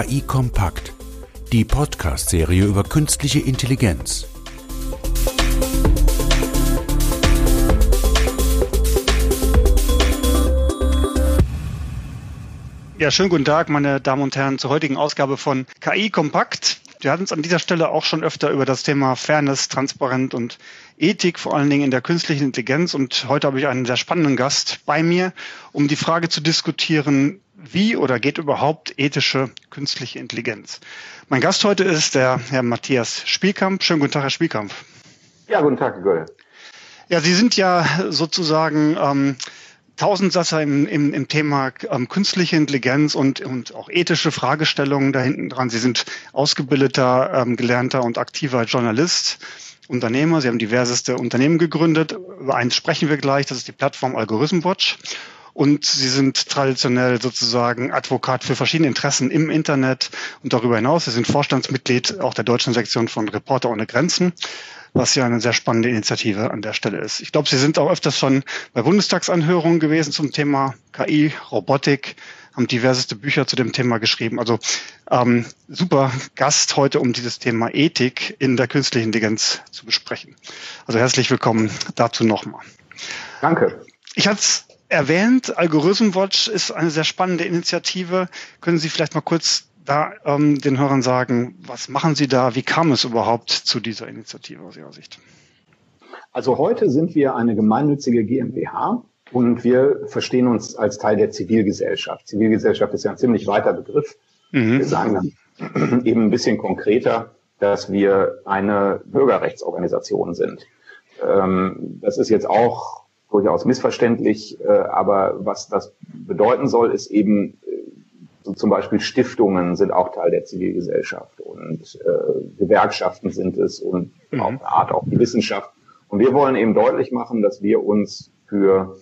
KI Kompakt, die Podcast-Serie über künstliche Intelligenz. Ja, schönen guten Tag, meine Damen und Herren, zur heutigen Ausgabe von KI Kompakt. Wir hatten uns an dieser Stelle auch schon öfter über das Thema Fairness, Transparenz und Ethik, vor allen Dingen in der künstlichen Intelligenz. Und heute habe ich einen sehr spannenden Gast bei mir, um die Frage zu diskutieren, wie oder geht überhaupt ethische künstliche Intelligenz? Mein Gast heute ist der Herr Matthias Spielkamp. Schönen guten Tag, Herr Spielkamp. Ja, guten Tag, Herr Göll. Ja, Sie sind ja sozusagen ähm, Tausendsasser im, im, im Thema ähm, künstliche Intelligenz und, und auch ethische Fragestellungen da hinten dran. Sie sind ausgebildeter, ähm, gelernter und aktiver Journalist, Unternehmer. Sie haben diverseste Unternehmen gegründet. Über eins sprechen wir gleich, das ist die Plattform Algorithm Watch. Und Sie sind traditionell sozusagen Advokat für verschiedene Interessen im Internet und darüber hinaus. Sie sind Vorstandsmitglied auch der deutschen Sektion von Reporter ohne Grenzen was ja eine sehr spannende Initiative an der Stelle ist. Ich glaube, Sie sind auch öfters schon bei Bundestagsanhörungen gewesen zum Thema KI, Robotik, haben diverseste Bücher zu dem Thema geschrieben. Also ähm, super Gast heute, um dieses Thema Ethik in der künstlichen Intelligenz zu besprechen. Also herzlich willkommen dazu nochmal. Danke. Ich hatte es erwähnt, Algorithm Watch ist eine sehr spannende Initiative. Können Sie vielleicht mal kurz da ähm, den Hörern sagen, was machen Sie da? Wie kam es überhaupt zu dieser Initiative aus Ihrer Sicht? Also heute sind wir eine gemeinnützige GmbH und wir verstehen uns als Teil der Zivilgesellschaft. Zivilgesellschaft ist ja ein ziemlich weiter Begriff. Mhm. Wir sagen dann eben ein bisschen konkreter, dass wir eine Bürgerrechtsorganisation sind. Ähm, das ist jetzt auch durchaus missverständlich, äh, aber was das bedeuten soll, ist eben so zum Beispiel Stiftungen sind auch Teil der Zivilgesellschaft und äh, Gewerkschaften sind es und mhm. auf eine Art auch die Wissenschaft. Und wir wollen eben deutlich machen, dass wir uns für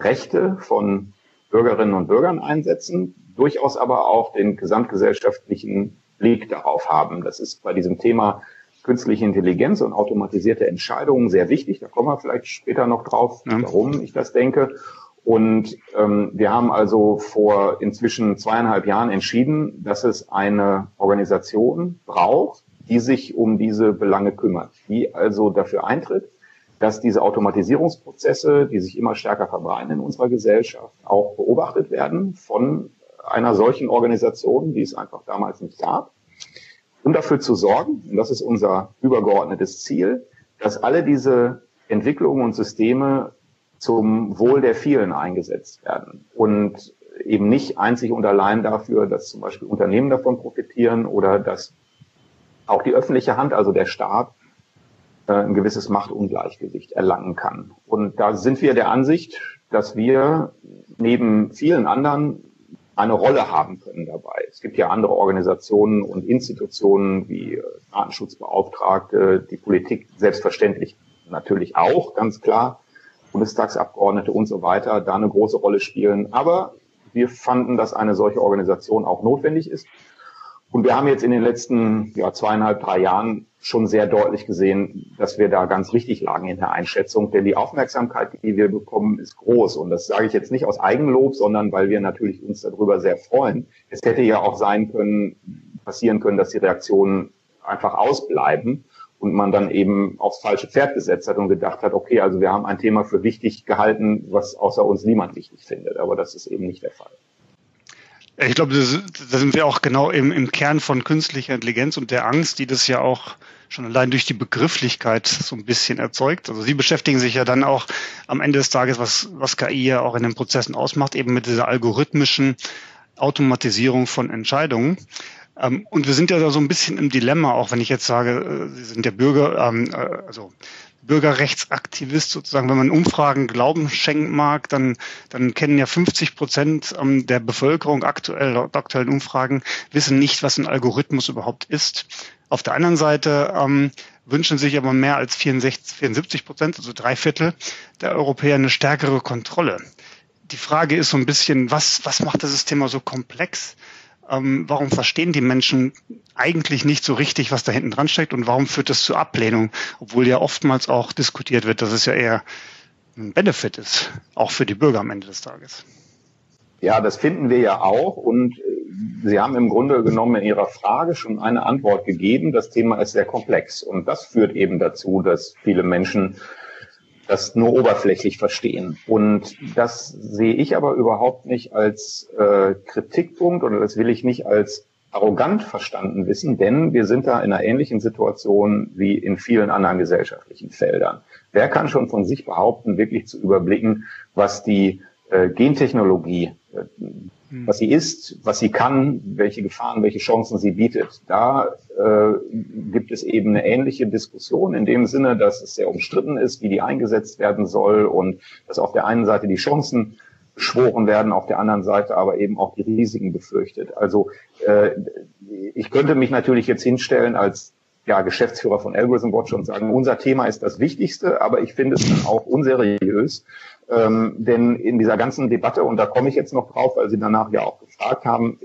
Rechte von Bürgerinnen und Bürgern einsetzen, durchaus aber auch den gesamtgesellschaftlichen Blick darauf haben. Das ist bei diesem Thema künstliche Intelligenz und automatisierte Entscheidungen sehr wichtig. Da kommen wir vielleicht später noch drauf, ja. warum ich das denke. Und ähm, wir haben also vor inzwischen zweieinhalb Jahren entschieden, dass es eine Organisation braucht, die sich um diese Belange kümmert, die also dafür eintritt, dass diese Automatisierungsprozesse, die sich immer stärker verbreiten in unserer Gesellschaft, auch beobachtet werden von einer solchen Organisation, die es einfach damals nicht gab, um dafür zu sorgen, und das ist unser übergeordnetes Ziel, dass alle diese Entwicklungen und Systeme zum Wohl der vielen eingesetzt werden und eben nicht einzig und allein dafür, dass zum Beispiel Unternehmen davon profitieren oder dass auch die öffentliche Hand, also der Staat, äh, ein gewisses Machtungleichgewicht erlangen kann. Und da sind wir der Ansicht, dass wir neben vielen anderen eine Rolle haben können dabei. Es gibt ja andere Organisationen und Institutionen wie äh, Datenschutzbeauftragte, die Politik selbstverständlich natürlich auch, ganz klar. Bundestagsabgeordnete und so weiter da eine große Rolle spielen. Aber wir fanden, dass eine solche Organisation auch notwendig ist. Und wir haben jetzt in den letzten ja, zweieinhalb, drei Jahren schon sehr deutlich gesehen, dass wir da ganz richtig lagen in der Einschätzung. Denn die Aufmerksamkeit, die wir bekommen, ist groß. Und das sage ich jetzt nicht aus Eigenlob, sondern weil wir natürlich uns darüber sehr freuen. Es hätte ja auch sein können, passieren können, dass die Reaktionen einfach ausbleiben und man dann eben aufs falsche Pferd gesetzt hat und gedacht hat, okay, also wir haben ein Thema für wichtig gehalten, was außer uns niemand wichtig findet. Aber das ist eben nicht der Fall. Ich glaube, da sind wir auch genau im, im Kern von künstlicher Intelligenz und der Angst, die das ja auch schon allein durch die Begrifflichkeit so ein bisschen erzeugt. Also Sie beschäftigen sich ja dann auch am Ende des Tages, was, was KI ja auch in den Prozessen ausmacht, eben mit dieser algorithmischen Automatisierung von Entscheidungen. Ähm, und wir sind ja da so ein bisschen im Dilemma, auch wenn ich jetzt sage, äh, Sie sind der Bürger, ähm, äh, also Bürgerrechtsaktivist sozusagen, wenn man Umfragen Glauben schenken mag, dann, dann kennen ja 50 Prozent ähm, der Bevölkerung aktuell, laut aktuellen Umfragen, wissen nicht, was ein Algorithmus überhaupt ist. Auf der anderen Seite ähm, wünschen sich aber mehr als 64, 74 Prozent, also drei Viertel der Europäer eine stärkere Kontrolle. Die Frage ist so ein bisschen, was, was macht das Thema so komplex? ähm, warum verstehen die Menschen eigentlich nicht so richtig, was da hinten dran steckt und warum führt das zu Ablehnung, obwohl ja oftmals auch diskutiert wird, dass es ja eher ein Benefit ist, auch für die Bürger am Ende des Tages. Ja, das finden wir ja auch und äh, Sie haben im Grunde genommen in Ihrer Frage schon eine Antwort gegeben. Das Thema ist sehr komplex und das führt eben dazu, dass viele Menschen das nur oberflächlich verstehen. Und das sehe ich aber überhaupt nicht als äh, Kritikpunkt oder das will ich nicht als arrogant verstanden wissen, denn wir sind da in einer ähnlichen Situation wie in vielen anderen gesellschaftlichen Feldern. Wer kann schon von sich behaupten, wirklich zu überblicken, was die äh, Gentechnologie, äh. Was sie ist, was sie kann, welche Gefahren, welche Chancen sie bietet. Da äh, gibt es eben eine ähnliche Diskussion in dem Sinne, dass es sehr umstritten ist, wie die eingesetzt werden soll und dass auf der einen Seite die Chancen beschworen werden, auf der anderen Seite aber eben auch die Risiken befürchtet. Also äh, ich könnte mich natürlich jetzt hinstellen als ja, Geschäftsführer von Algorithm Watch und sagen, unser Thema ist das Wichtigste, aber ich finde es dann auch unseriös, ähm, denn in dieser ganzen Debatte, und da komme ich jetzt noch drauf, weil Sie danach ja auch gefragt haben,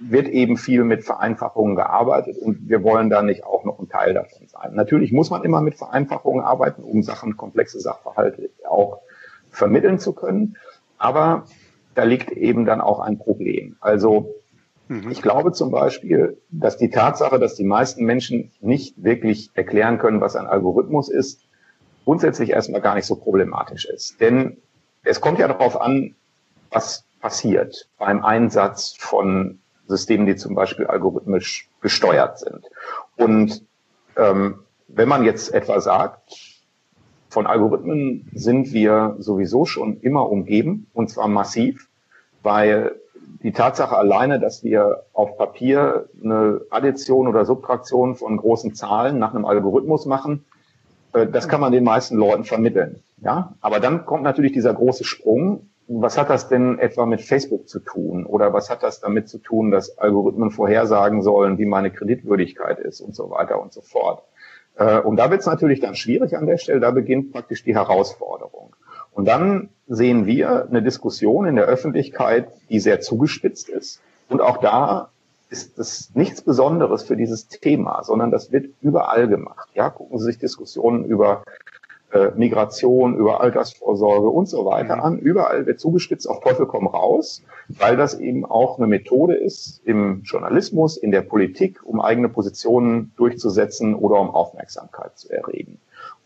wird eben viel mit Vereinfachungen gearbeitet und wir wollen da nicht auch noch ein Teil davon sein. Natürlich muss man immer mit Vereinfachungen arbeiten, um Sachen, komplexe Sachverhalte auch vermitteln zu können. Aber da liegt eben dann auch ein Problem. Also mhm. ich glaube zum Beispiel, dass die Tatsache, dass die meisten Menschen nicht wirklich erklären können, was ein Algorithmus ist, grundsätzlich erstmal gar nicht so problematisch ist. Denn es kommt ja darauf an, was passiert beim Einsatz von Systemen, die zum Beispiel algorithmisch gesteuert sind. Und ähm, wenn man jetzt etwa sagt, von Algorithmen sind wir sowieso schon immer umgeben, und zwar massiv, weil die Tatsache alleine, dass wir auf Papier eine Addition oder Subtraktion von großen Zahlen nach einem Algorithmus machen, das kann man den meisten Leuten vermitteln. Ja, aber dann kommt natürlich dieser große Sprung. Was hat das denn etwa mit Facebook zu tun? Oder was hat das damit zu tun, dass Algorithmen vorhersagen sollen, wie meine Kreditwürdigkeit ist und so weiter und so fort? Äh, und da wird es natürlich dann schwierig an der Stelle, da beginnt praktisch die Herausforderung. Und dann sehen wir eine Diskussion in der Öffentlichkeit, die sehr zugespitzt ist. Und auch da ist das nichts Besonderes für dieses Thema, sondern das wird überall gemacht. Ja, gucken Sie sich Diskussionen über äh, Migration, über Altersvorsorge und so weiter mhm. an. Überall wird zugespitzt auf Teufel komm raus, weil das eben auch eine Methode ist im Journalismus, in der Politik, um eigene Positionen durchzusetzen oder um Aufmerksamkeit zu erregen.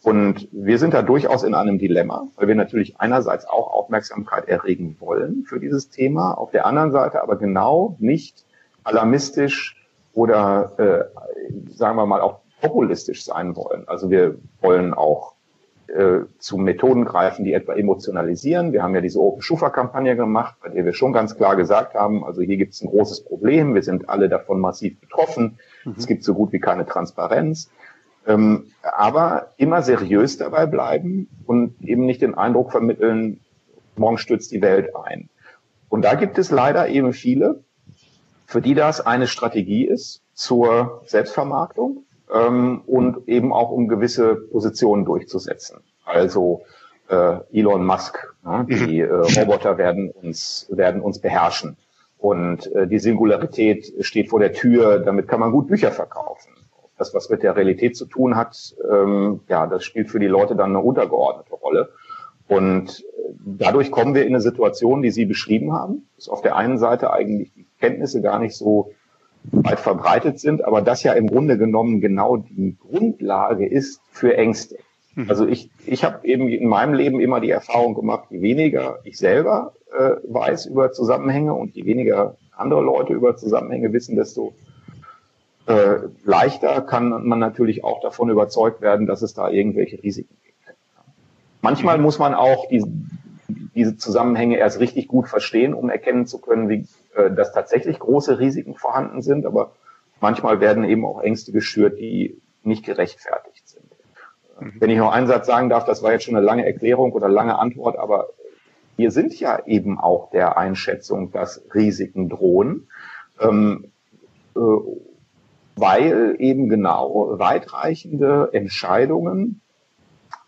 Und wir sind da durchaus in einem Dilemma, weil wir natürlich einerseits auch Aufmerksamkeit erregen wollen für dieses Thema, auf der anderen Seite aber genau nicht alarmistisch oder äh, sagen wir mal auch populistisch sein wollen. Also wir wollen auch äh, zu Methoden greifen, die etwa emotionalisieren. Wir haben ja diese Open Schufa-Kampagne gemacht, bei der wir schon ganz klar gesagt haben, also hier gibt es ein großes Problem, wir sind alle davon massiv betroffen, mhm. es gibt so gut wie keine Transparenz. Ähm, aber immer seriös dabei bleiben und eben nicht den Eindruck vermitteln, morgen stürzt die Welt ein. Und da gibt es leider eben viele, für die das eine Strategie ist zur Selbstvermarktung ähm, und eben auch um gewisse Positionen durchzusetzen. Also äh, Elon Musk, ne, die mhm. äh, Roboter werden uns werden uns beherrschen und äh, die Singularität steht vor der Tür. Damit kann man gut Bücher verkaufen. Das, was mit der Realität zu tun hat, ähm, ja, das spielt für die Leute dann eine untergeordnete Rolle. Und äh, dadurch kommen wir in eine Situation, die Sie beschrieben haben, dass auf der einen Seite eigentlich die Kenntnisse gar nicht so weit verbreitet sind, aber das ja im Grunde genommen genau die Grundlage ist für Ängste. Mhm. Also ich, ich habe eben in meinem Leben immer die Erfahrung gemacht, je weniger ich selber äh, weiß über Zusammenhänge und je weniger andere Leute über Zusammenhänge wissen, desto äh, leichter kann man natürlich auch davon überzeugt werden, dass es da irgendwelche Risiken gibt. Manchmal mhm. muss man auch die, diese Zusammenhänge erst richtig gut verstehen, um erkennen zu können, wie, äh, dass tatsächlich große Risiken vorhanden sind. Aber manchmal werden eben auch Ängste geschürt, die nicht gerechtfertigt sind. Mhm. Wenn ich noch einen Satz sagen darf, das war jetzt schon eine lange Erklärung oder lange Antwort, aber wir sind ja eben auch der Einschätzung, dass Risiken drohen, ähm, äh, weil eben genau weitreichende Entscheidungen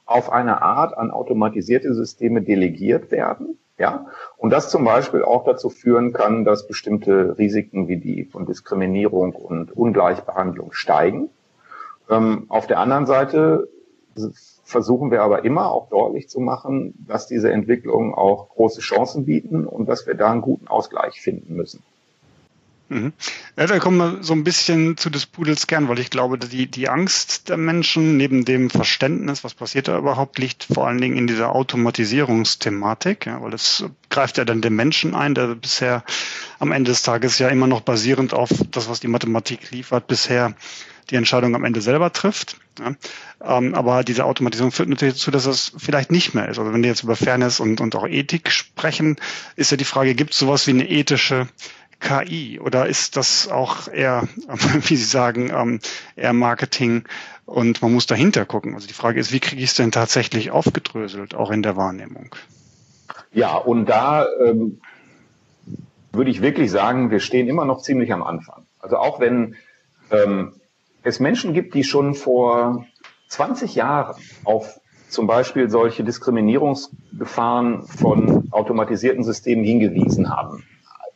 auf eine Art an automatisierte Systeme delegiert werden. Ja, und das zum Beispiel auch dazu führen kann, dass bestimmte Risiken wie die von Diskriminierung und Ungleichbehandlung steigen. Ähm, auf der anderen Seite versuchen wir aber immer auch deutlich zu machen, dass diese Entwicklungen auch große Chancen bieten und dass wir da einen guten Ausgleich finden müssen. Mhm. Ja, da kommen wir so ein bisschen zu des Pudels Kern, weil ich glaube, die, die Angst der Menschen neben dem Verständnis, was passiert da überhaupt, liegt vor allen Dingen in dieser Automatisierungsthematik, ja, weil es greift ja dann den Menschen ein, der bisher am Ende des Tages ja immer noch basierend auf das, was die Mathematik liefert, bisher die Entscheidung am Ende selber trifft. Ja. Ähm, aber diese Automatisierung führt natürlich dazu, dass es vielleicht nicht mehr ist. Also wenn wir jetzt über Fairness und, und auch Ethik sprechen, ist ja die Frage, gibt es sowas wie eine ethische KI oder ist das auch eher, wie Sie sagen, ähm, eher Marketing und man muss dahinter gucken? Also die Frage ist, wie kriege ich es denn tatsächlich aufgedröselt, auch in der Wahrnehmung? Ja, und da ähm, würde ich wirklich sagen, wir stehen immer noch ziemlich am Anfang. Also auch wenn ähm, es Menschen gibt, die schon vor 20 Jahren auf zum Beispiel solche Diskriminierungsgefahren von automatisierten Systemen hingewiesen haben,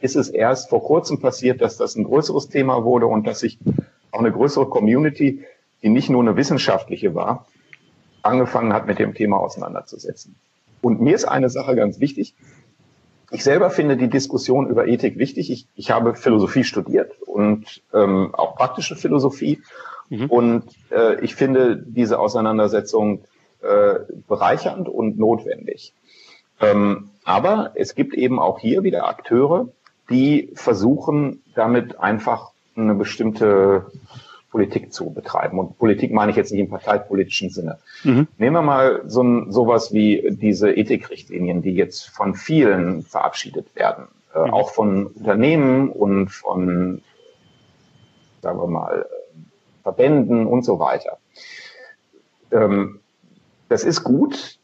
ist es erst vor kurzem passiert, dass das ein größeres Thema wurde und dass sich auch eine größere Community, die nicht nur eine wissenschaftliche war, angefangen hat, mit dem Thema auseinanderzusetzen. Und mir ist eine Sache ganz wichtig. Ich selber finde die Diskussion über Ethik wichtig. Ich, ich habe Philosophie studiert und ähm, auch praktische Philosophie. Mhm. Und äh, ich finde diese Auseinandersetzung äh, bereichernd und notwendig. Ähm, aber es gibt eben auch hier wieder Akteure, die versuchen damit einfach eine bestimmte Politik zu betreiben. Und Politik meine ich jetzt nicht im parteipolitischen Sinne. Mhm. Nehmen wir mal so ein, sowas wie diese Ethikrichtlinien, die jetzt von vielen verabschiedet werden, äh, mhm. auch von Unternehmen und von, sagen wir mal, Verbänden und so weiter. Ähm, das ist gut,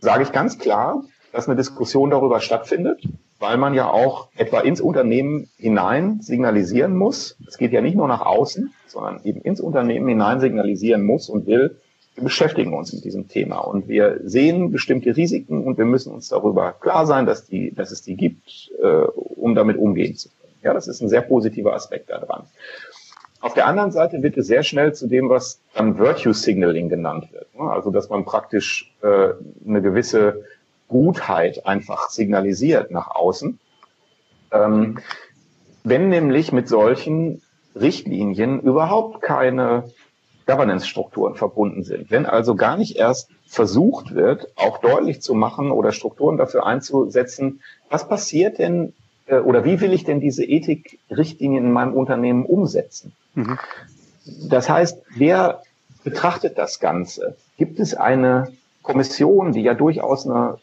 sage ich ganz klar, dass eine Diskussion darüber stattfindet weil man ja auch etwa ins Unternehmen hinein signalisieren muss. Es geht ja nicht nur nach außen, sondern eben ins Unternehmen hinein signalisieren muss und will, wir beschäftigen uns mit diesem Thema und wir sehen bestimmte Risiken und wir müssen uns darüber klar sein, dass, die, dass es die gibt, äh, um damit umgehen zu können. Ja, das ist ein sehr positiver Aspekt daran. Auf der anderen Seite wird es sehr schnell zu dem, was dann Virtue Signaling genannt wird. Also, dass man praktisch äh, eine gewisse Gutheit einfach signalisiert nach außen. Ähm, wenn nämlich mit solchen Richtlinien überhaupt keine Governance-Strukturen verbunden sind. Wenn also gar nicht erst versucht wird, auch deutlich zu machen oder Strukturen dafür einzusetzen, was passiert denn äh, oder wie will ich denn diese Ethik-Richtlinien in meinem Unternehmen umsetzen? Mhm. Das heißt, wer betrachtet das Ganze? Gibt es eine Kommission, die ja durchaus eine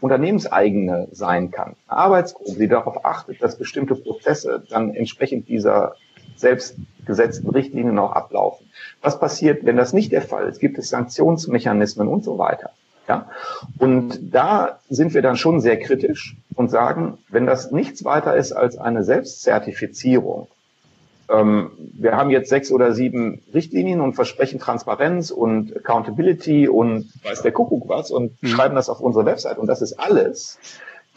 unternehmenseigene sein kann. Eine Arbeitsgruppe, die darauf achtet, dass bestimmte Prozesse dann entsprechend dieser selbst Richtlinien auch ablaufen. Was passiert, wenn das nicht der Fall ist? Gibt es Sanktionsmechanismen und so weiter? Ja? Und da sind wir dann schon sehr kritisch und sagen, wenn das nichts weiter ist als eine Selbstzertifizierung, wir haben jetzt sechs oder sieben Richtlinien und versprechen Transparenz und Accountability und weiß der Kuckuck was und mhm. schreiben das auf unsere Website und das ist alles,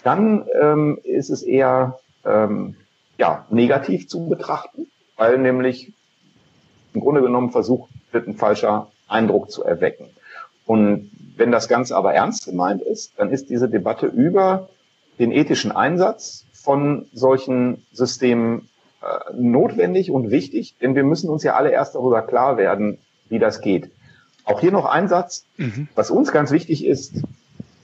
dann ähm, ist es eher ähm, ja, negativ zu betrachten, weil nämlich im Grunde genommen versucht wird, ein falscher Eindruck zu erwecken. Und wenn das Ganze aber ernst gemeint ist, dann ist diese Debatte über den ethischen Einsatz von solchen Systemen notwendig und wichtig, denn wir müssen uns ja alle erst darüber klar werden, wie das geht. Auch hier noch ein Satz, mhm. was uns ganz wichtig ist,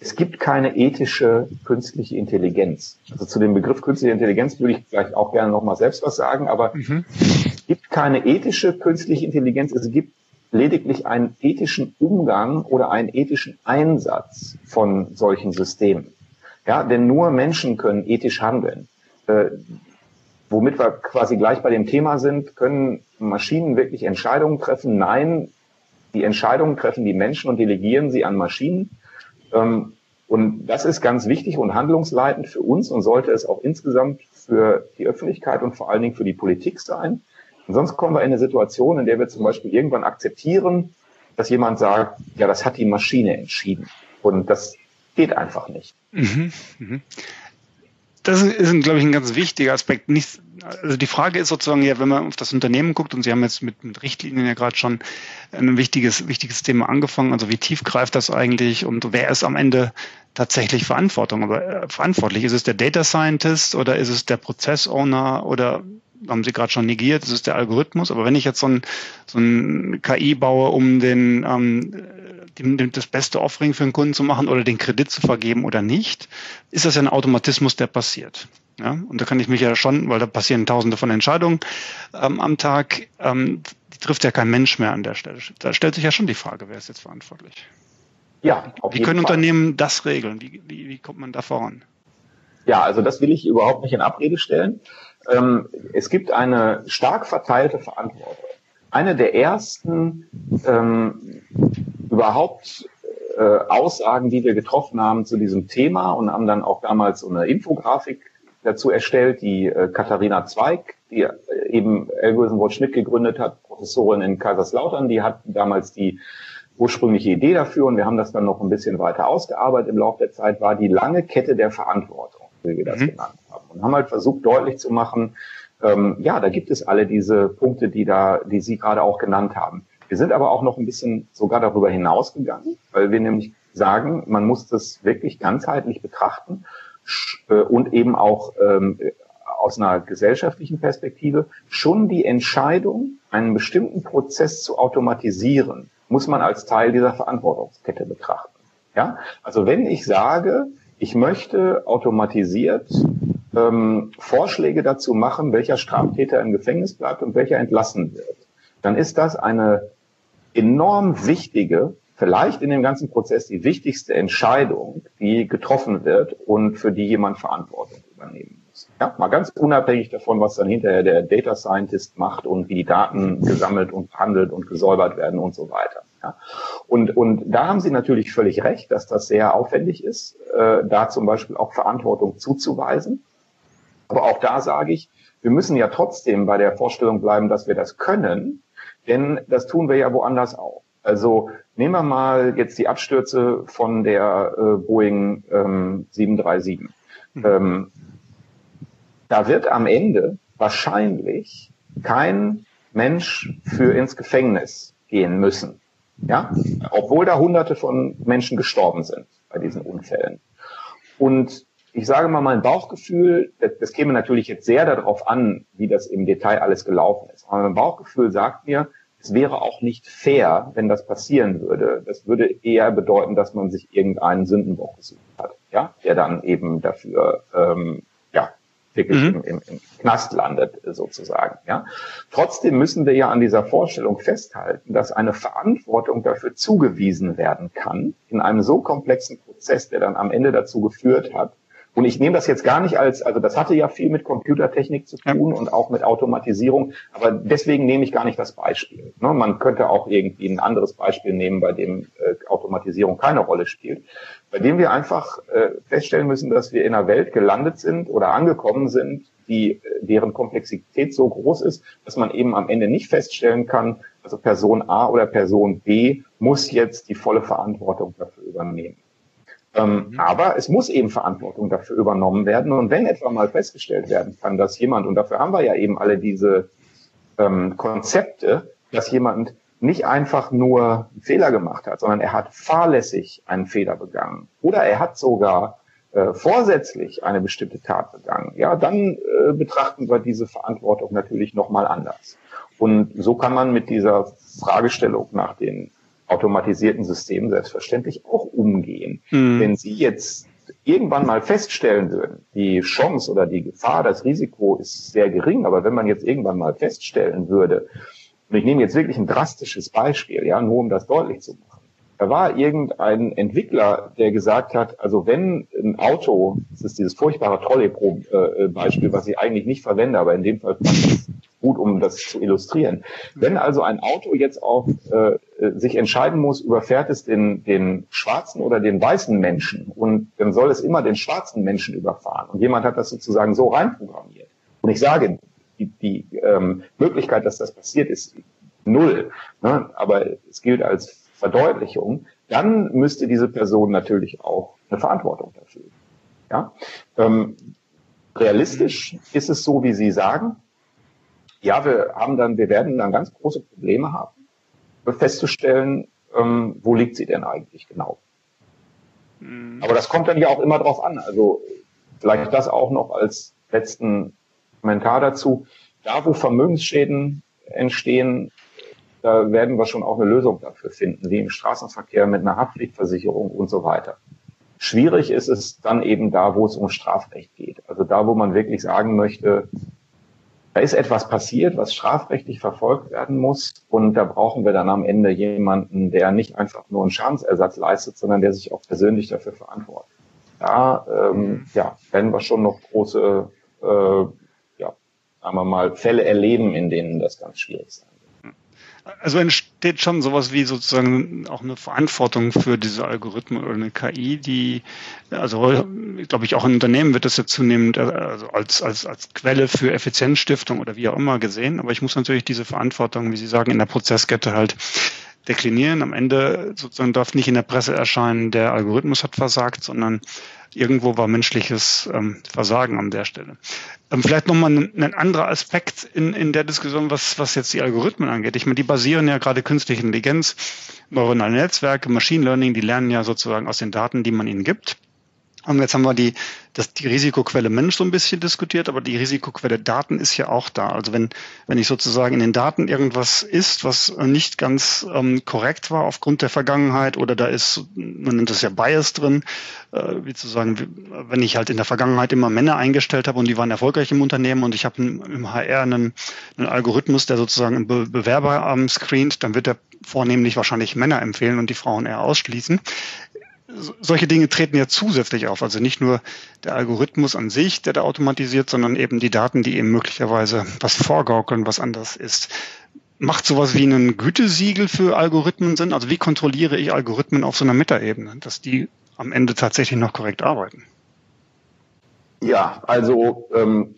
es gibt keine ethische künstliche Intelligenz. Also zu dem Begriff künstliche Intelligenz würde ich vielleicht auch gerne nochmal selbst was sagen, aber mhm. es gibt keine ethische künstliche Intelligenz, es gibt lediglich einen ethischen Umgang oder einen ethischen Einsatz von solchen Systemen. Ja, denn nur Menschen können ethisch handeln. Womit wir quasi gleich bei dem Thema sind, können Maschinen wirklich Entscheidungen treffen? Nein, die Entscheidungen treffen die Menschen und delegieren sie an Maschinen. Ähm, und das ist ganz wichtig und handlungsleitend für uns und sollte es auch insgesamt für die Öffentlichkeit und vor allen Dingen für die Politik sein. Und sonst kommen wir in eine Situation, in der wir zum Beispiel irgendwann akzeptieren, dass jemand sagt, ja, das hat die Maschine entschieden. Und das geht einfach nicht. Mhm, mh das ist, glaube ich, ein ganz wichtiger Aspekt. Nicht, Also die Frage ist sozusagen ja, wenn man auf das Unternehmen guckt und Sie haben jetzt mit, mit Richtlinien ja gerade schon ein wichtiges, wichtiges Thema angefangen. Also wie tief greift das eigentlich und wer ist am Ende tatsächlich Verantwortung? Aber äh, verantwortlich ist es der Data Scientist oder ist es der Prozessowner oder haben Sie gerade schon negiert, das ist der Algorithmus. Aber wenn ich jetzt so ein, so ein KI baue, um den, ähm, das beste Offering für einen Kunden zu machen oder den Kredit zu vergeben oder nicht, ist das ja ein Automatismus, der passiert. Ja, und da kann ich mich ja schon, weil da passieren tausende von Entscheidungen ähm, am Tag, ähm, die trifft ja kein Mensch mehr an der Stelle. Da stellt sich ja schon die Frage, wer ist jetzt verantwortlich? Ja, auf Wie können Fall. Unternehmen das regeln? Wie, wie, wie kommt man da voran? Ja, also das will ich überhaupt nicht in Abrede stellen. Ähm, es gibt eine stark verteilte Verantwortung. Eine der ersten ähm, überhaupt äh, Aussagen, die wir getroffen haben zu diesem Thema und haben dann auch damals so eine Infografik dazu erstellt, die äh, Katharina Zweig, die äh, eben Algorithm Watch Schmidt gegründet hat, Professorin in Kaiserslautern, die hat damals die ursprüngliche Idee dafür und wir haben das dann noch ein bisschen weiter ausgearbeitet im Laufe der Zeit, war die lange Kette der Verantwortung, wie wir das mhm. genannt haben. Und haben halt versucht deutlich zu machen, ähm, ja, da gibt es alle diese Punkte, die da, die Sie gerade auch genannt haben. Wir sind aber auch noch ein bisschen sogar darüber hinausgegangen, weil wir nämlich sagen, man muss das wirklich ganzheitlich betrachten äh, und eben auch ähm, aus einer gesellschaftlichen Perspektive schon die Entscheidung, einen bestimmten Prozess zu automatisieren, muss man als Teil dieser Verantwortungskette betrachten. Ja, also wenn ich sage, ich möchte automatisiert ähm, Vorschläge dazu machen, welcher Straftäter im Gefängnis bleibt und welcher entlassen wird, dann ist das eine enorm wichtige vielleicht in dem ganzen Prozess die wichtigste Entscheidung, die getroffen wird und für die jemand Verantwortung übernehmen muss. Ja, mal ganz unabhängig davon, was dann hinterher der Data Scientist macht und wie die Daten gesammelt und behandelt und gesäubert werden und so weiter. Ja. Und, und da haben Sie natürlich völlig recht, dass das sehr aufwendig ist, äh, da zum Beispiel auch Verantwortung zuzuweisen. Aber auch da sage ich, wir müssen ja trotzdem bei der Vorstellung bleiben, dass wir das können, denn das tun wir ja woanders auch. Also nehmen wir mal jetzt die Abstürze von der äh, Boeing ähm, 737. Mhm. Ähm, da wird am Ende wahrscheinlich kein Mensch für ins Gefängnis gehen müssen. Ja, obwohl da hunderte von Menschen gestorben sind bei diesen Unfällen. Und ich sage mal, mein Bauchgefühl, das, das käme natürlich jetzt sehr darauf an, wie das im Detail alles gelaufen ist. Aber mein Bauchgefühl sagt mir, es wäre auch nicht fair, wenn das passieren würde. Das würde eher bedeuten, dass man sich irgendeinen Sündenbock gesucht hat, ja, der dann eben dafür ähm, ja wirklich mhm. im, im, im Knast landet sozusagen. Ja. Trotzdem müssen wir ja an dieser Vorstellung festhalten, dass eine Verantwortung dafür zugewiesen werden kann in einem so komplexen Prozess, der dann am Ende dazu geführt hat, und ich nehme das jetzt gar nicht als, also das hatte ja viel mit Computertechnik zu tun und auch mit Automatisierung, aber deswegen nehme ich gar nicht das Beispiel. Ne? Man könnte auch irgendwie ein anderes Beispiel nehmen, bei dem äh, Automatisierung keine Rolle spielt, bei dem wir einfach äh, feststellen müssen, dass wir in einer Welt gelandet sind oder angekommen sind, die, äh, deren Komplexität so groß ist, dass man eben am Ende nicht feststellen kann, also Person A oder Person B muss jetzt die volle Verantwortung dafür übernehmen. Ähm, mhm. Aber es muss eben Verantwortung dafür übernommen werden. Und wenn etwa mal festgestellt werden kann, dass jemand, und dafür haben wir ja eben alle diese ähm, Konzepte, dass jemand nicht einfach nur einen Fehler gemacht hat, sondern er hat fahrlässig einen Fehler begangen oder er hat sogar äh, vorsätzlich eine bestimmte Tat begangen, ja, dann äh, betrachten wir diese Verantwortung natürlich nochmal anders. Und so kann man mit dieser Fragestellung nach den automatisierten Systemen selbstverständlich auch umgehen. Mhm. Wenn Sie jetzt irgendwann mal feststellen würden, die Chance oder die Gefahr, das Risiko ist sehr gering, aber wenn man jetzt irgendwann mal feststellen würde, und ich nehme jetzt wirklich ein drastisches Beispiel, ja, nur um das deutlich zu machen. Da war irgendein Entwickler, der gesagt hat, also wenn ein Auto, das ist dieses furchtbare Trolley-Beispiel, was ich eigentlich nicht verwende, aber in dem Fall fand ich gut, um das zu illustrieren. Wenn also ein Auto jetzt auch äh, sich entscheiden muss, überfährt es den, den schwarzen oder den weißen Menschen und dann soll es immer den schwarzen Menschen überfahren. Und jemand hat das sozusagen so reinprogrammiert. Und ich sage, die, die ähm, Möglichkeit, dass das passiert, ist null. Ne? Aber es gilt als Verdeutlichung. Dann müsste diese Person natürlich auch eine Verantwortung dafür. Ja? Ähm, Realistisch ist es so, wie Sie sagen. Ja, wir haben dann, wir werden dann ganz große Probleme haben, festzustellen, ähm, wo liegt sie denn eigentlich genau. Mhm. Aber das kommt dann ja auch immer drauf an. Also vielleicht das auch noch als letzten Kommentar dazu. Da, wo Vermögensschäden entstehen, da werden wir schon auch eine Lösung dafür finden, wie im Straßenverkehr mit einer Haftpflichtversicherung und so weiter. Schwierig ist es dann eben da, wo es um Strafrecht geht. Also da, wo man wirklich sagen möchte, da ist etwas passiert, was strafrechtlich verfolgt werden muss. Und da brauchen wir dann am Ende jemanden, der nicht einfach nur einen Schadensersatz leistet, sondern der sich auch persönlich dafür verantwortet. Da ähm, ja, werden wir schon noch große, äh, ja, sagen wir mal, Fälle erleben, in denen das ganz schwierig sein also entsteht schon sowas wie sozusagen auch eine Verantwortung für diese Algorithmen oder eine KI, die, also glaube ich, auch in Unternehmen wird das ja zunehmend also als, als, als Quelle für Effizienzstiftung oder wie auch immer gesehen. Aber ich muss natürlich diese Verantwortung, wie Sie sagen, in der Prozesskette halt deklinieren. Am Ende sozusagen darf nicht in der Presse erscheinen, der Algorithmus hat versagt, sondern irgendwo war menschliches ähm, Versagen an der Stelle. Ähm, vielleicht nochmal ein, ein anderer Aspekt in, in der Diskussion, was, was jetzt die Algorithmen angeht. Ich meine, die basieren ja gerade künstliche Intelligenz, neuronale Netzwerke, Machine Learning, die lernen ja sozusagen aus den Daten, die man ihnen gibt. Und jetzt haben wir die, das, die Risikoquelle Mensch so ein bisschen diskutiert, aber die Risikoquelle Daten ist ja auch da. Also wenn, wenn ich sozusagen in den Daten irgendwas ist, was nicht ganz ähm, korrekt war aufgrund der Vergangenheit oder da ist, man nennt das ja Bias drin, äh, wie zu sagen, wenn ich halt in der Vergangenheit immer Männer eingestellt habe und die waren erfolgreich im Unternehmen und ich habe im HR einen, einen Algorithmus, der sozusagen Be Bewerber ähm, screent, dann wird er vornehmlich wahrscheinlich Männer empfehlen und die Frauen eher ausschließen solche Dinge treten ja zusätzlich auf. Also nicht nur der Algorithmus an sich, der da automatisiert, sondern eben die Daten, die eben möglicherweise was vorgaukeln, was anders ist. Macht sowas wie ein Gütesiegel für Algorithmen Sinn? Also wie kontrolliere ich Algorithmen auf so einer Metaebene, dass die am Ende tatsächlich noch korrekt arbeiten? Ja, also ähm,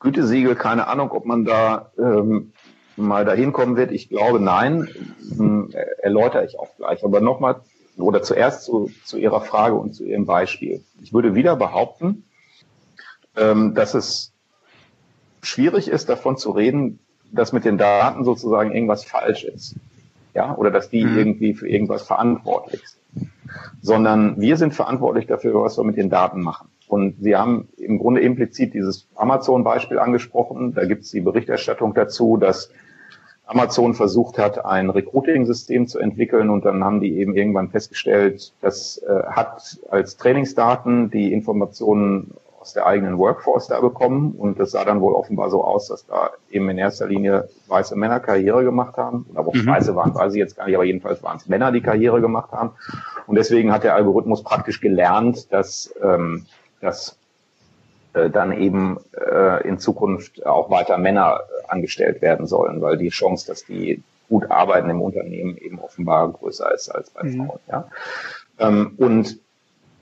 Gütesiegel, keine Ahnung, ob man da ähm, mal dahin kommen wird. Ich glaube, nein, ähm, erläutere ich auch gleich. Aber nochmal oder zuerst zu, zu Ihrer Frage und zu Ihrem Beispiel. Ich würde wieder behaupten, ähm, dass es schwierig ist, davon zu reden, dass mit den Daten sozusagen irgendwas falsch ist. Ja, oder dass die mhm. irgendwie für irgendwas verantwortlich sind. Sondern wir sind verantwortlich dafür, was wir mit den Daten machen. Und Sie haben im Grunde implizit dieses Amazon-Beispiel angesprochen. Da gibt es die Berichterstattung dazu, dass Amazon versucht hat, ein Recruiting-System zu entwickeln und dann haben die eben irgendwann festgestellt, das äh, hat als Trainingsdaten die Informationen aus der eigenen Workforce da bekommen und das sah dann wohl offenbar so aus, dass da eben in erster Linie weiße Männer Karriere gemacht haben. Oder wo mhm. weiße waren, weiß ich jetzt gar nicht, aber jedenfalls waren es Männer, die Karriere gemacht haben. Und deswegen hat der Algorithmus praktisch gelernt, dass, ähm, dass dann eben äh, in Zukunft auch weiter Männer äh, angestellt werden sollen, weil die Chance, dass die gut arbeiten im Unternehmen eben offenbar größer ist als bei mhm. Frauen. Ja? Ähm, und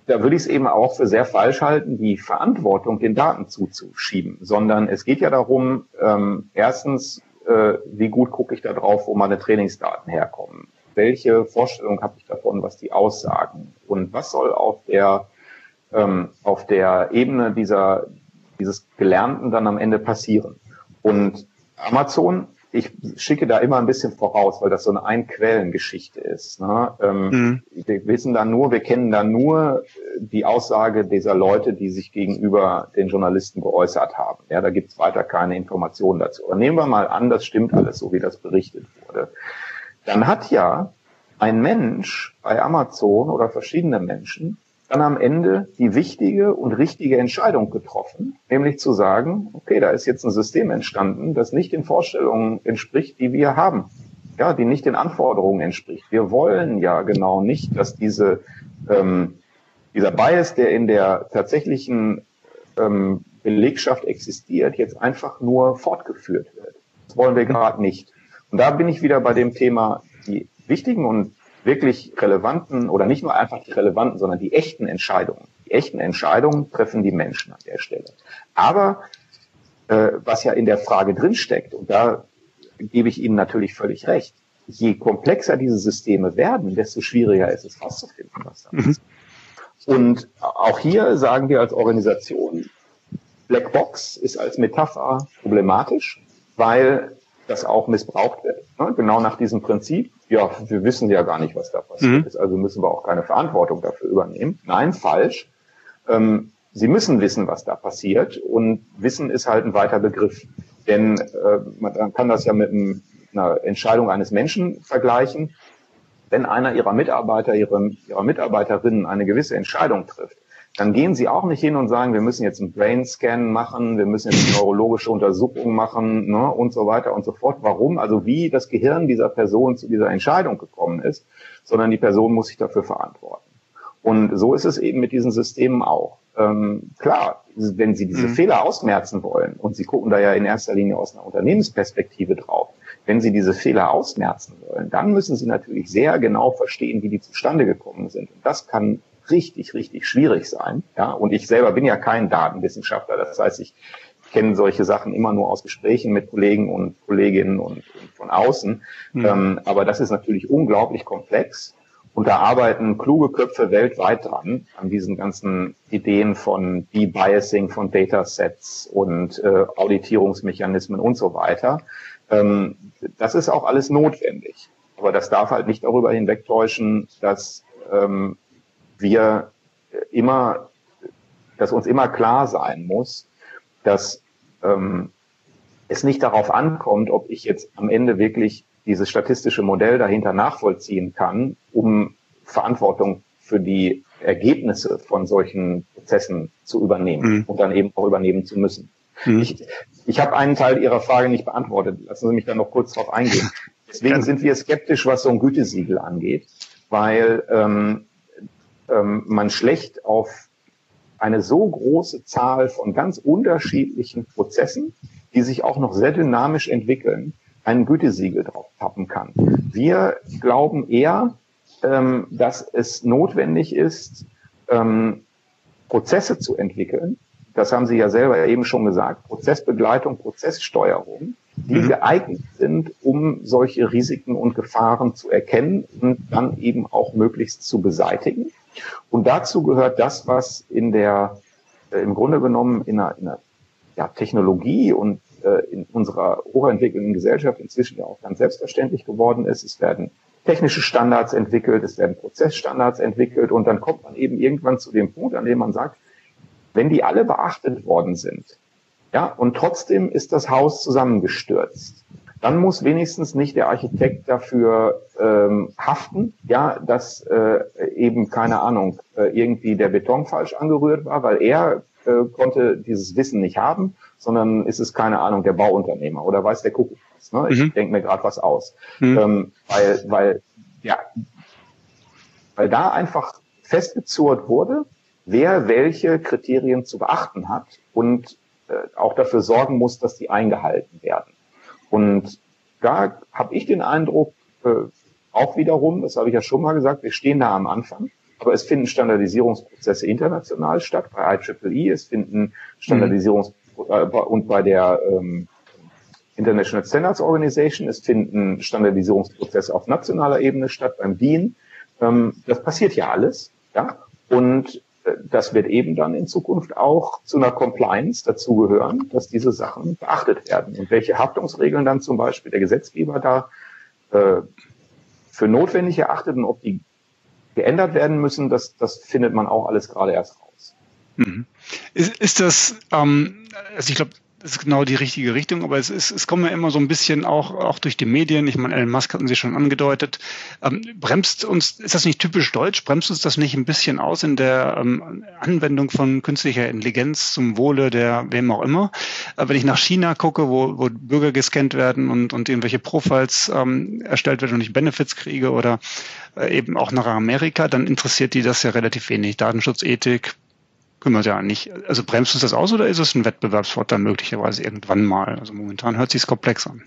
da würde ich es eben auch für sehr falsch halten, die Verantwortung den Daten zuzuschieben, sondern es geht ja darum, ähm, erstens, äh, wie gut gucke ich da drauf, wo meine Trainingsdaten herkommen? Welche Vorstellung habe ich davon, was die aussagen? Und was soll auf der ähm, auf der Ebene dieser, dieses Gelernten dann am Ende passieren. Und Amazon, ich schicke da immer ein bisschen voraus, weil das so eine Einquellengeschichte ist. Ne? Ähm, mhm. Wir wissen da nur, wir kennen da nur die Aussage dieser Leute, die sich gegenüber den Journalisten geäußert haben. Ja, da gibt's weiter keine Informationen dazu. Aber nehmen wir mal an, das stimmt alles so, wie das berichtet wurde. Dann hat ja ein Mensch bei Amazon oder verschiedene Menschen dann am Ende die wichtige und richtige Entscheidung getroffen, nämlich zu sagen, okay, da ist jetzt ein System entstanden, das nicht den Vorstellungen entspricht, die wir haben, ja, die nicht den Anforderungen entspricht. Wir wollen ja genau nicht, dass diese ähm, dieser Bias, der in der tatsächlichen ähm, Belegschaft existiert, jetzt einfach nur fortgeführt wird. Das wollen wir gerade nicht. Und da bin ich wieder bei dem Thema, die wichtigen und wirklich relevanten oder nicht nur einfach die relevanten, sondern die echten Entscheidungen. Die echten Entscheidungen treffen die Menschen an der Stelle. Aber äh, was ja in der Frage drinsteckt, und da gebe ich Ihnen natürlich völlig recht, je komplexer diese Systeme werden, desto schwieriger ist es herauszufinden, was da ist. Mhm. Und auch hier sagen wir als Organisation, Blackbox ist als Metapher problematisch, weil das auch missbraucht wird. Ne? Genau nach diesem Prinzip, ja, wir wissen ja gar nicht, was da passiert mhm. ist, also müssen wir auch keine Verantwortung dafür übernehmen. Nein, falsch. Ähm, Sie müssen wissen, was da passiert und Wissen ist halt ein weiter Begriff. Denn äh, man kann das ja mit einem, einer Entscheidung eines Menschen vergleichen. Wenn einer ihrer Mitarbeiter, ihre, ihrer Mitarbeiterinnen eine gewisse Entscheidung trifft, dann gehen sie auch nicht hin und sagen, wir müssen jetzt einen Brain-Scan machen, wir müssen jetzt eine neurologische Untersuchung machen ne, und so weiter und so fort. Warum? Also wie das Gehirn dieser Person zu dieser Entscheidung gekommen ist, sondern die Person muss sich dafür verantworten. Und so ist es eben mit diesen Systemen auch. Ähm, klar, wenn Sie diese mhm. Fehler ausmerzen wollen, und Sie gucken da ja in erster Linie aus einer Unternehmensperspektive drauf, wenn Sie diese Fehler ausmerzen wollen, dann müssen Sie natürlich sehr genau verstehen, wie die zustande gekommen sind. Und das kann richtig, richtig schwierig sein. Ja, und ich selber bin ja kein Datenwissenschaftler. Das heißt, ich kenne solche Sachen immer nur aus Gesprächen mit Kollegen und Kolleginnen und, und von außen. Mhm. Ähm, aber das ist natürlich unglaublich komplex. Und da arbeiten kluge Köpfe weltweit dran, an diesen ganzen Ideen von Debiasing von Datasets und äh, Auditierungsmechanismen und so weiter. Ähm, das ist auch alles notwendig. Aber das darf halt nicht darüber hinwegtäuschen, dass ähm, wir immer, dass uns immer klar sein muss, dass ähm, es nicht darauf ankommt, ob ich jetzt am Ende wirklich dieses statistische Modell dahinter nachvollziehen kann, um Verantwortung für die Ergebnisse von solchen Prozessen zu übernehmen mhm. und dann eben auch übernehmen zu müssen. Mhm. Ich, ich habe einen Teil Ihrer Frage nicht beantwortet. Lassen Sie mich da noch kurz drauf eingehen. Deswegen sind wir skeptisch, was so ein Gütesiegel angeht, weil ähm, ähm, man schlecht auf eine so große Zahl von ganz unterschiedlichen Prozessen, die sich auch noch sehr dynamisch entwickeln, ein Gütesiegel drauf pappen kann. Wir glauben eher, ähm, dass es notwendig ist, ähm, Prozesse zu entwickeln. Das haben Sie ja selber eben schon gesagt. Prozessbegleitung, Prozesssteuerung, die mhm. geeignet sind, um solche Risiken und Gefahren zu erkennen und dann eben auch möglichst zu beseitigen. Und dazu gehört das, was in der, äh, im Grunde genommen in einer, in einer ja, Technologie und äh, in unserer hochentwickelten Gesellschaft inzwischen ja auch ganz selbstverständlich geworden ist. Es werden technische Standards entwickelt, es werden Prozessstandards entwickelt und dann kommt man eben irgendwann zu dem Punkt, an dem man sagt, wenn die alle beachtet worden sind, ja, und trotzdem ist das Haus zusammengestürzt, dann muss wenigstens nicht der Architekt dafür ähm, haften, ja, dass äh, eben keine Ahnung äh, irgendwie der Beton falsch angerührt war, weil er äh, konnte dieses Wissen nicht haben, sondern ist es keine Ahnung der Bauunternehmer oder weiß der Kuckuck was. Ne? Ich mhm. denke mir gerade was aus, mhm. ähm, weil weil ja, weil da einfach festgezurrt wurde, wer welche Kriterien zu beachten hat und äh, auch dafür sorgen muss, dass die eingehalten werden. Und da habe ich den Eindruck, äh, auch wiederum, das habe ich ja schon mal gesagt, wir stehen da am Anfang, aber es finden Standardisierungsprozesse international statt, bei IEEE, es finden Standardisierungs- mhm. und bei der ähm, International Standards Organization, es finden Standardisierungsprozesse auf nationaler Ebene statt, beim DIN. Ähm, das passiert ja alles, ja, und das wird eben dann in Zukunft auch zu einer Compliance dazugehören, dass diese Sachen beachtet werden. Und welche Haftungsregeln dann zum Beispiel der Gesetzgeber da äh, für notwendig erachtet und ob die geändert werden müssen, das, das findet man auch alles gerade erst raus. Mhm. Ist, ist das, ähm, also ich glaube, das ist genau die richtige Richtung, aber es, ist, es kommt ja immer so ein bisschen auch, auch durch die Medien. Ich meine, Elon Musk hatten Sie schon angedeutet. Ähm, bremst uns, ist das nicht typisch deutsch? Bremst uns das nicht ein bisschen aus in der ähm, Anwendung von künstlicher Intelligenz zum Wohle der wem auch immer? Äh, wenn ich nach China gucke, wo, wo Bürger gescannt werden und, und irgendwelche Profiles ähm, erstellt werden und ich Benefits kriege oder äh, eben auch nach Amerika, dann interessiert die das ja relativ wenig. Datenschutz, Ethik, kümmert ja nicht. Also bremst uns das aus oder ist es ein Wettbewerbsvorteil möglicherweise irgendwann mal? Also momentan hört sich komplex an.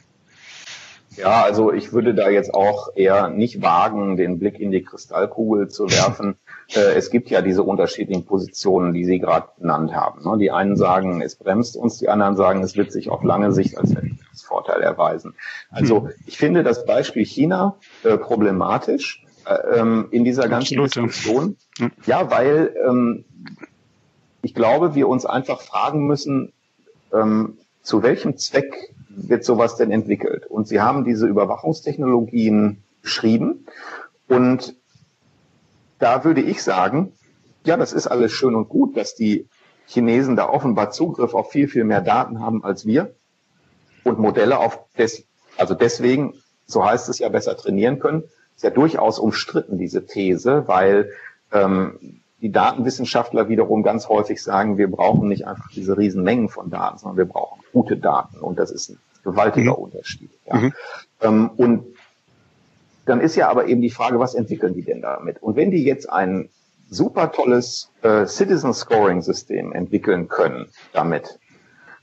Ja, also ich würde da jetzt auch eher nicht wagen, den Blick in die Kristallkugel zu werfen. äh, es gibt ja diese unterschiedlichen Positionen, die Sie gerade genannt haben. Ne? Die einen sagen, es bremst uns, die anderen sagen, es wird sich auf lange Sicht als Wettbewerbsvorteil erweisen. Also hm. ich finde das Beispiel China äh, problematisch äh, ähm, in dieser ganzen Absolut, Diskussion. Ja, weil ähm, ich glaube, wir uns einfach fragen müssen, ähm, zu welchem Zweck wird sowas denn entwickelt? Und Sie haben diese Überwachungstechnologien beschrieben. Und da würde ich sagen, ja, das ist alles schön und gut, dass die Chinesen da offenbar Zugriff auf viel, viel mehr Daten haben als wir und Modelle auf des, also deswegen, so heißt es ja, besser trainieren können. Ist ja durchaus umstritten, diese These, weil ähm, die Datenwissenschaftler wiederum ganz häufig sagen, wir brauchen nicht einfach diese riesen Mengen von Daten, sondern wir brauchen gute Daten. Und das ist ein gewaltiger mhm. Unterschied. Ja. Mhm. Ähm, und dann ist ja aber eben die Frage, was entwickeln die denn damit? Und wenn die jetzt ein super tolles äh, Citizen Scoring System entwickeln können damit,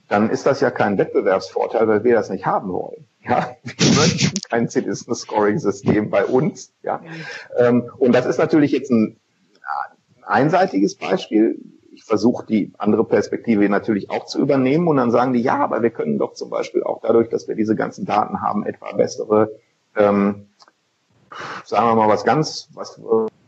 dann ist das ja kein Wettbewerbsvorteil, weil wir das nicht haben wollen. Ja, wir möchten kein Citizen Scoring System bei uns. Ja, ähm, und das ist natürlich jetzt ein einseitiges Beispiel. Ich versuche die andere Perspektive natürlich auch zu übernehmen und dann sagen die, ja, aber wir können doch zum Beispiel auch dadurch, dass wir diese ganzen Daten haben, etwa bessere, ähm, sagen wir mal was ganz, was,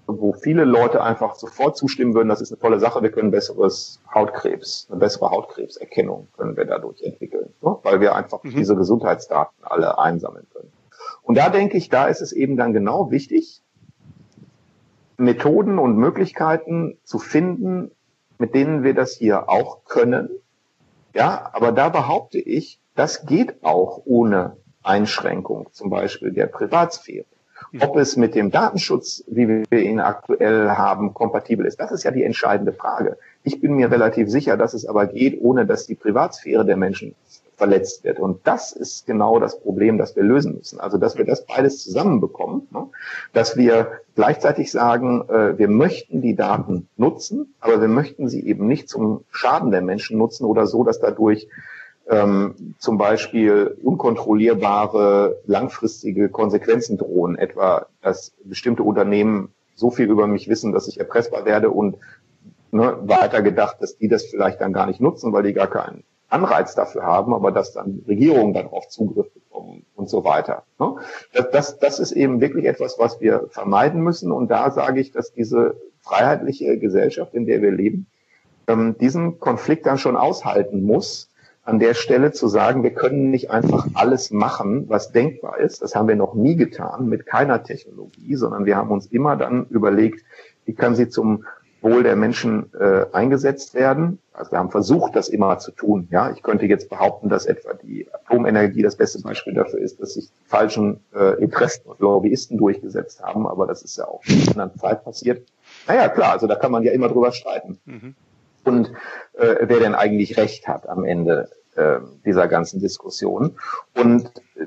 wo viele Leute einfach sofort zustimmen würden, das ist eine tolle Sache, wir können besseres Hautkrebs, eine bessere Hautkrebserkennung können wir dadurch entwickeln, ne? weil wir einfach mhm. diese Gesundheitsdaten alle einsammeln können. Und da denke ich, da ist es eben dann genau wichtig, Methoden und Möglichkeiten zu finden, mit denen wir das hier auch können. Ja, aber da behaupte ich, das geht auch ohne Einschränkung, zum Beispiel der Privatsphäre. Ob es mit dem Datenschutz, wie wir ihn aktuell haben, kompatibel ist, das ist ja die entscheidende Frage. Ich bin mir relativ sicher, dass es aber geht, ohne dass die Privatsphäre der Menschen verletzt wird. Und das ist genau das Problem, das wir lösen müssen. Also, dass wir das beides zusammenbekommen, ne? dass wir gleichzeitig sagen, äh, wir möchten die Daten nutzen, aber wir möchten sie eben nicht zum Schaden der Menschen nutzen oder so, dass dadurch ähm, zum Beispiel unkontrollierbare langfristige Konsequenzen drohen, etwa dass bestimmte Unternehmen so viel über mich wissen, dass ich erpressbar werde und ne, weiter gedacht, dass die das vielleicht dann gar nicht nutzen, weil die gar keinen Anreiz dafür haben, aber dass dann Regierungen darauf Zugriff bekommen und so weiter. Ne? Das, das, das ist eben wirklich etwas, was wir vermeiden müssen. Und da sage ich, dass diese freiheitliche Gesellschaft, in der wir leben, ähm, diesen Konflikt dann schon aushalten muss, an der Stelle zu sagen, wir können nicht einfach alles machen, was denkbar ist. Das haben wir noch nie getan mit keiner Technologie, sondern wir haben uns immer dann überlegt, wie kann sie zum Wohl der Menschen äh, eingesetzt werden. Also wir haben versucht, das immer zu tun. Ja, ich könnte jetzt behaupten, dass etwa die Atomenergie das beste Beispiel dafür ist, dass sich die falschen äh, Interessen und Lobbyisten durchgesetzt haben. Aber das ist ja auch in einer anderen Zeit passiert. Naja, klar, also da kann man ja immer drüber streiten. Mhm. Und äh, wer denn eigentlich Recht hat am Ende äh, dieser ganzen Diskussion. Und äh,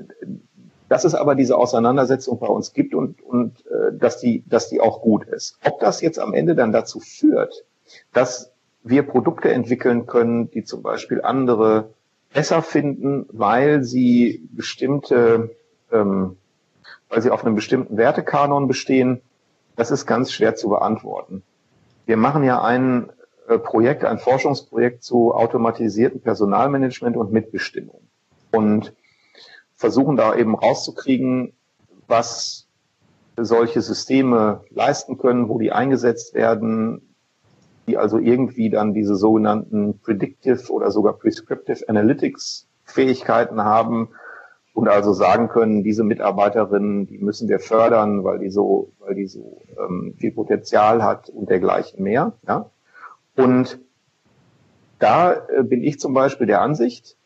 dass es aber diese Auseinandersetzung bei uns gibt und, und äh, dass, die, dass die auch gut ist. Ob das jetzt am Ende dann dazu führt, dass wir Produkte entwickeln können, die zum Beispiel andere besser finden, weil sie bestimmte, ähm, weil sie auf einem bestimmten Wertekanon bestehen, das ist ganz schwer zu beantworten. Wir machen ja ein äh, Projekt, ein Forschungsprojekt zu automatisierten Personalmanagement und Mitbestimmung. Und versuchen da eben rauszukriegen, was solche Systeme leisten können, wo die eingesetzt werden, die also irgendwie dann diese sogenannten Predictive oder sogar Prescriptive Analytics Fähigkeiten haben und also sagen können, diese Mitarbeiterinnen, die müssen wir fördern, weil die so, weil die so ähm, viel Potenzial hat und dergleichen mehr. Ja? Und da äh, bin ich zum Beispiel der Ansicht,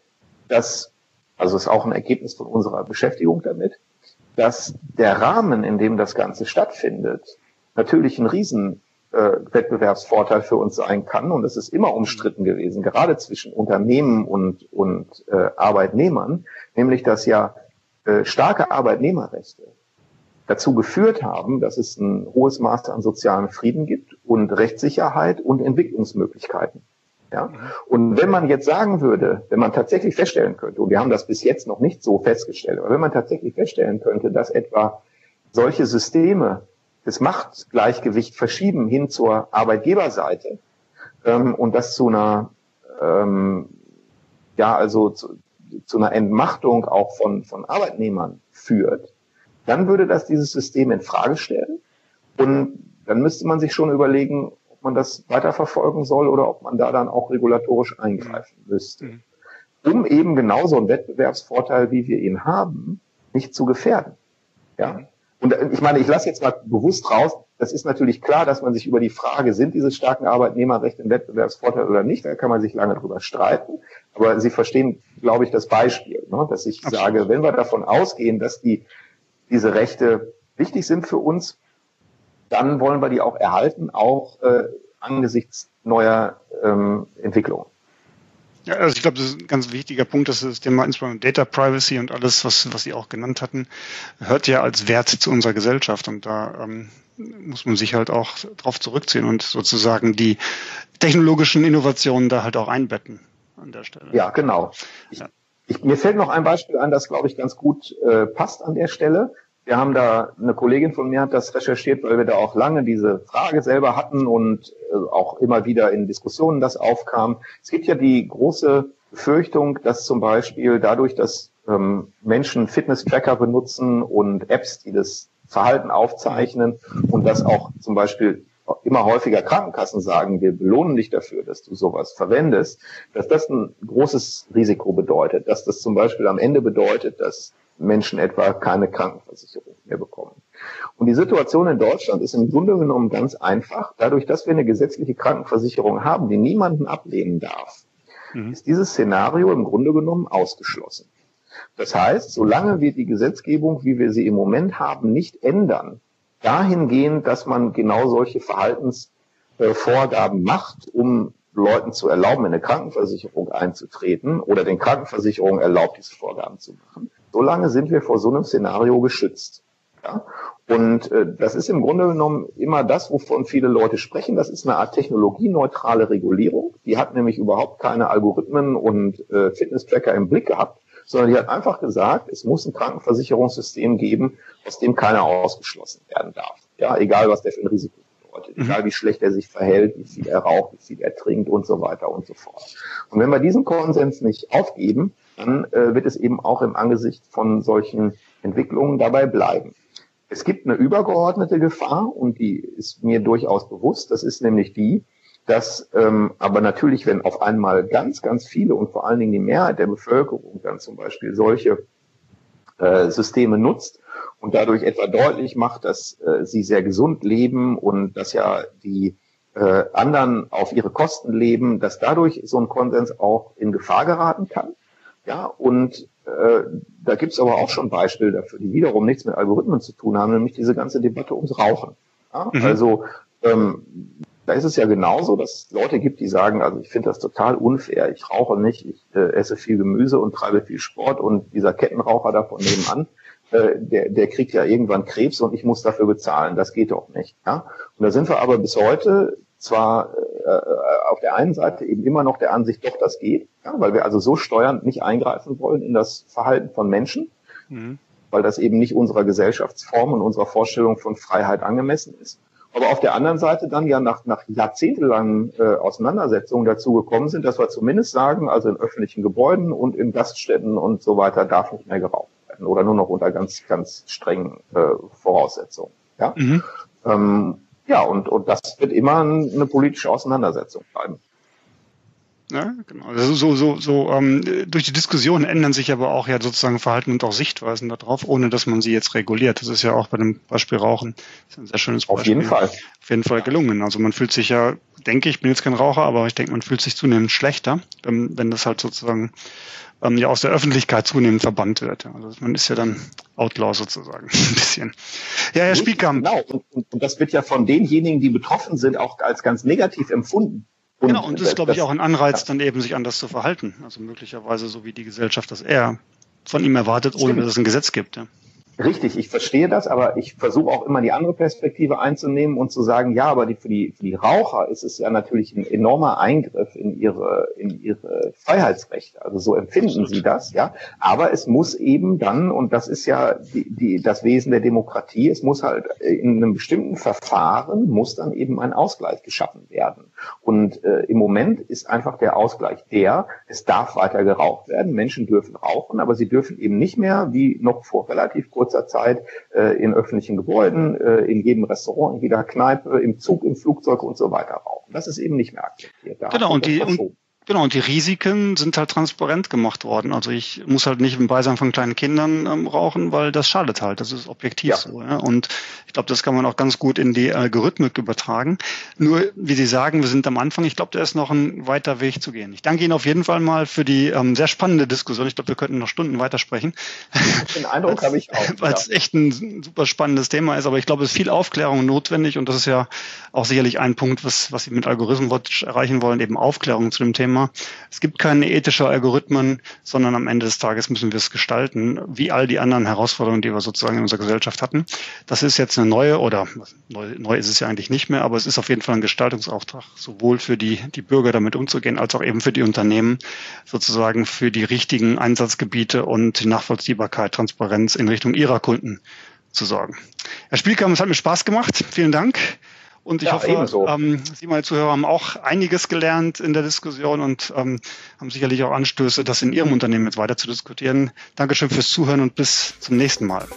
dass also ist auch ein Ergebnis von unserer Beschäftigung damit, dass der Rahmen, in dem das Ganze stattfindet, natürlich ein riesen äh, Wettbewerbsvorteil für uns sein kann. Und es ist immer umstritten gewesen, gerade zwischen Unternehmen und, und äh, Arbeitnehmern, nämlich dass ja äh, starke Arbeitnehmerrechte dazu geführt haben, dass es ein hohes Maß an sozialem Frieden gibt und Rechtssicherheit und Entwicklungsmöglichkeiten. Ja? Und wenn man jetzt sagen würde, wenn man tatsächlich feststellen könnte, und wir haben das bis jetzt noch nicht so festgestellt, aber wenn man tatsächlich feststellen könnte, dass etwa solche Systeme das Machtgleichgewicht verschieben hin zur Arbeitgeberseite ähm, und das zu einer ähm, ja also zu, zu einer Entmachtung auch von von Arbeitnehmern führt, dann würde das dieses System in Frage stellen. Und dann müsste man sich schon überlegen, man das weiterverfolgen soll oder ob man da dann auch regulatorisch eingreifen müsste. Mhm. Um eben genauso einen Wettbewerbsvorteil, wie wir ihn haben, nicht zu gefährden. Ja. Und äh, ich meine, ich lasse jetzt mal bewusst raus, das ist natürlich klar, dass man sich über die Frage, sind diese starken Arbeitnehmerrechte ein Wettbewerbsvorteil oder nicht, da kann man sich lange drüber streiten. Aber Sie verstehen, glaube ich, das Beispiel, ne? dass ich Absolut. sage, wenn wir davon ausgehen, dass die, diese Rechte wichtig sind für uns, dann wollen wir die auch erhalten, auch äh, angesichts neuer ähm, Entwicklungen. Ja, also ich glaube, das ist ein ganz wichtiger Punkt, dass das Thema insbesondere Data Privacy und alles, was, was Sie auch genannt hatten, hört ja als Wert zu unserer Gesellschaft und da ähm, muss man sich halt auch darauf zurückziehen und sozusagen die technologischen Innovationen da halt auch einbetten an der Stelle. Ja, genau. Ich, ja. Ich, mir fällt noch ein Beispiel an, das glaube ich ganz gut äh, passt an der Stelle. Wir haben da, eine Kollegin von mir hat das recherchiert, weil wir da auch lange diese Frage selber hatten und äh, auch immer wieder in Diskussionen das aufkam. Es gibt ja die große Befürchtung, dass zum Beispiel dadurch, dass ähm, Menschen Fitness-Tracker benutzen und Apps, die das Verhalten aufzeichnen und dass auch zum Beispiel immer häufiger Krankenkassen sagen, wir belohnen dich dafür, dass du sowas verwendest, dass das ein großes Risiko bedeutet, dass das zum Beispiel am Ende bedeutet, dass Menschen etwa keine Krankenversicherung mehr bekommen. Und die Situation in Deutschland ist im Grunde genommen ganz einfach. Dadurch, dass wir eine gesetzliche Krankenversicherung haben, die niemanden ablehnen darf, mhm. ist dieses Szenario im Grunde genommen ausgeschlossen. Das heißt, solange wir die Gesetzgebung, wie wir sie im Moment haben, nicht ändern, dahingehend, dass man genau solche Verhaltensvorgaben macht, um Leuten zu erlauben, in eine Krankenversicherung einzutreten oder den Krankenversicherungen erlaubt, diese Vorgaben zu machen, solange sind wir vor so einem Szenario geschützt. Ja? Und äh, das ist im Grunde genommen immer das, wovon viele Leute sprechen. Das ist eine Art technologieneutrale Regulierung. Die hat nämlich überhaupt keine Algorithmen und äh, Fitness-Tracker im Blick gehabt, sondern die hat einfach gesagt, es muss ein Krankenversicherungssystem geben, aus dem keiner ausgeschlossen werden darf. Ja, egal was der für ein Risiko bedeutet, mhm. egal wie schlecht er sich verhält, wie viel er raucht, wie viel er trinkt und so weiter und so fort. Und wenn wir diesen Konsens nicht aufgeben, dann äh, wird es eben auch im Angesicht von solchen Entwicklungen dabei bleiben. Es gibt eine übergeordnete Gefahr und die ist mir durchaus bewusst. Das ist nämlich die, dass ähm, aber natürlich, wenn auf einmal ganz, ganz viele und vor allen Dingen die Mehrheit der Bevölkerung dann zum Beispiel solche äh, Systeme nutzt und dadurch etwa deutlich macht, dass äh, sie sehr gesund leben und dass ja die äh, anderen auf ihre Kosten leben, dass dadurch so ein Konsens auch in Gefahr geraten kann. Ja, und äh, da gibt's aber auch schon Beispiele dafür, die wiederum nichts mit Algorithmen zu tun haben, nämlich diese ganze Debatte ums Rauchen. Ja, mhm. Also ähm, da ist es ja genauso, dass es Leute gibt, die sagen, also ich finde das total unfair, ich rauche nicht, ich äh, esse viel Gemüse und treibe viel Sport und dieser Kettenraucher da von nebenan, äh, der, der kriegt ja irgendwann Krebs und ich muss dafür bezahlen. Das geht doch nicht. Ja? Und da sind wir aber bis heute zwar äh, auf der einen Seite eben immer noch der Ansicht, doch, das geht, ja, weil wir also so steuernd nicht eingreifen wollen in das Verhalten von Menschen, mhm. weil das eben nicht unserer Gesellschaftsform und unserer Vorstellung von Freiheit angemessen ist. Aber auf der anderen Seite dann ja nach, nach jahrzehntelangen äh, Auseinandersetzungen dazu gekommen sind, dass wir zumindest sagen, also in öffentlichen Gebäuden und in Gaststätten und so weiter darf nicht mehr geraucht werden oder nur noch unter ganz, ganz strengen äh, Voraussetzungen. Ja? Mhm. Ähm, ja, und, und das wird immer eine politische Auseinandersetzung bleiben. Ja, genau. Also so, so, so ähm, durch die Diskussion ändern sich aber auch ja sozusagen Verhalten und auch Sichtweisen darauf, ohne dass man sie jetzt reguliert. Das ist ja auch bei dem Beispiel Rauchen ein sehr schönes Beispiel. Auf jeden Fall. Auf jeden Fall gelungen. Also man fühlt sich ja, denke ich, bin jetzt kein Raucher, aber ich denke, man fühlt sich zunehmend schlechter, wenn, wenn das halt sozusagen ähm, ja aus der Öffentlichkeit zunehmend verbannt wird. Also man ist ja dann Outlaw sozusagen ein bisschen. Ja, Herr Spielkamp. Genau, und, und das wird ja von denjenigen, die betroffen sind, auch als ganz negativ empfunden. Und genau, und das ist, glaube ich, auch ein Anreiz, dann eben sich anders zu verhalten. Also möglicherweise so wie die Gesellschaft das eher von ihm erwartet, ohne Stimmt. dass es ein Gesetz gibt. Ja. Richtig, ich verstehe das, aber ich versuche auch immer die andere Perspektive einzunehmen und zu sagen, ja, aber die, für, die, für die Raucher ist es ja natürlich ein enormer Eingriff in ihre, in ihre Freiheitsrechte. Also so empfinden sie das, ja. Aber es muss eben dann, und das ist ja die, die, das Wesen der Demokratie, es muss halt in einem bestimmten Verfahren muss dann eben ein Ausgleich geschaffen werden. Und äh, im Moment ist einfach der Ausgleich der, es darf weiter geraucht werden, Menschen dürfen rauchen, aber sie dürfen eben nicht mehr, wie noch vor relativ kurzer Zeit, äh, in öffentlichen Gebäuden, äh, in jedem Restaurant, in jeder Kneipe, im Zug, im Flugzeug und so weiter rauchen. Das ist eben nicht mehr akzeptiert. Da genau, und die, und Genau, und die Risiken sind halt transparent gemacht worden. Also ich muss halt nicht im Beisein von kleinen Kindern ähm, rauchen, weil das schadet halt. Das ist objektiv ja. so. Ja? Und ich glaube, das kann man auch ganz gut in die Algorithmik übertragen. Nur, wie Sie sagen, wir sind am Anfang. Ich glaube, da ist noch ein weiter Weg zu gehen. Ich danke Ihnen auf jeden Fall mal für die ähm, sehr spannende Diskussion. Ich glaube, wir könnten noch Stunden weitersprechen. Den Eindruck habe ich auch. Weil es ja. echt ein super spannendes Thema ist. Aber ich glaube, es ist viel Aufklärung notwendig. Und das ist ja auch sicherlich ein Punkt, was, was Sie mit Algorithmus erreichen wollen, eben Aufklärung zu dem Thema. Thema. Es gibt keine ethischen Algorithmen, sondern am Ende des Tages müssen wir es gestalten, wie all die anderen Herausforderungen, die wir sozusagen in unserer Gesellschaft hatten. Das ist jetzt eine neue oder neu, neu ist es ja eigentlich nicht mehr, aber es ist auf jeden Fall ein Gestaltungsauftrag, sowohl für die, die Bürger damit umzugehen, als auch eben für die Unternehmen, sozusagen für die richtigen Einsatzgebiete und die Nachvollziehbarkeit, Transparenz in Richtung ihrer Kunden zu sorgen. Herr Spielkamp, es hat mir Spaß gemacht. Vielen Dank. Und ich ja, hoffe, ähm, Sie, meine Zuhörer, haben auch einiges gelernt in der Diskussion und ähm, haben sicherlich auch Anstöße, das in Ihrem Unternehmen jetzt weiter zu diskutieren. Dankeschön fürs Zuhören und bis zum nächsten Mal.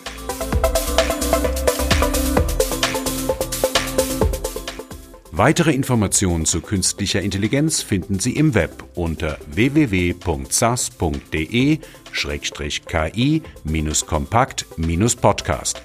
Weitere Informationen zu künstlicher Intelligenz finden Sie im Web unter www.sas.de-ki-kompakt-podcast.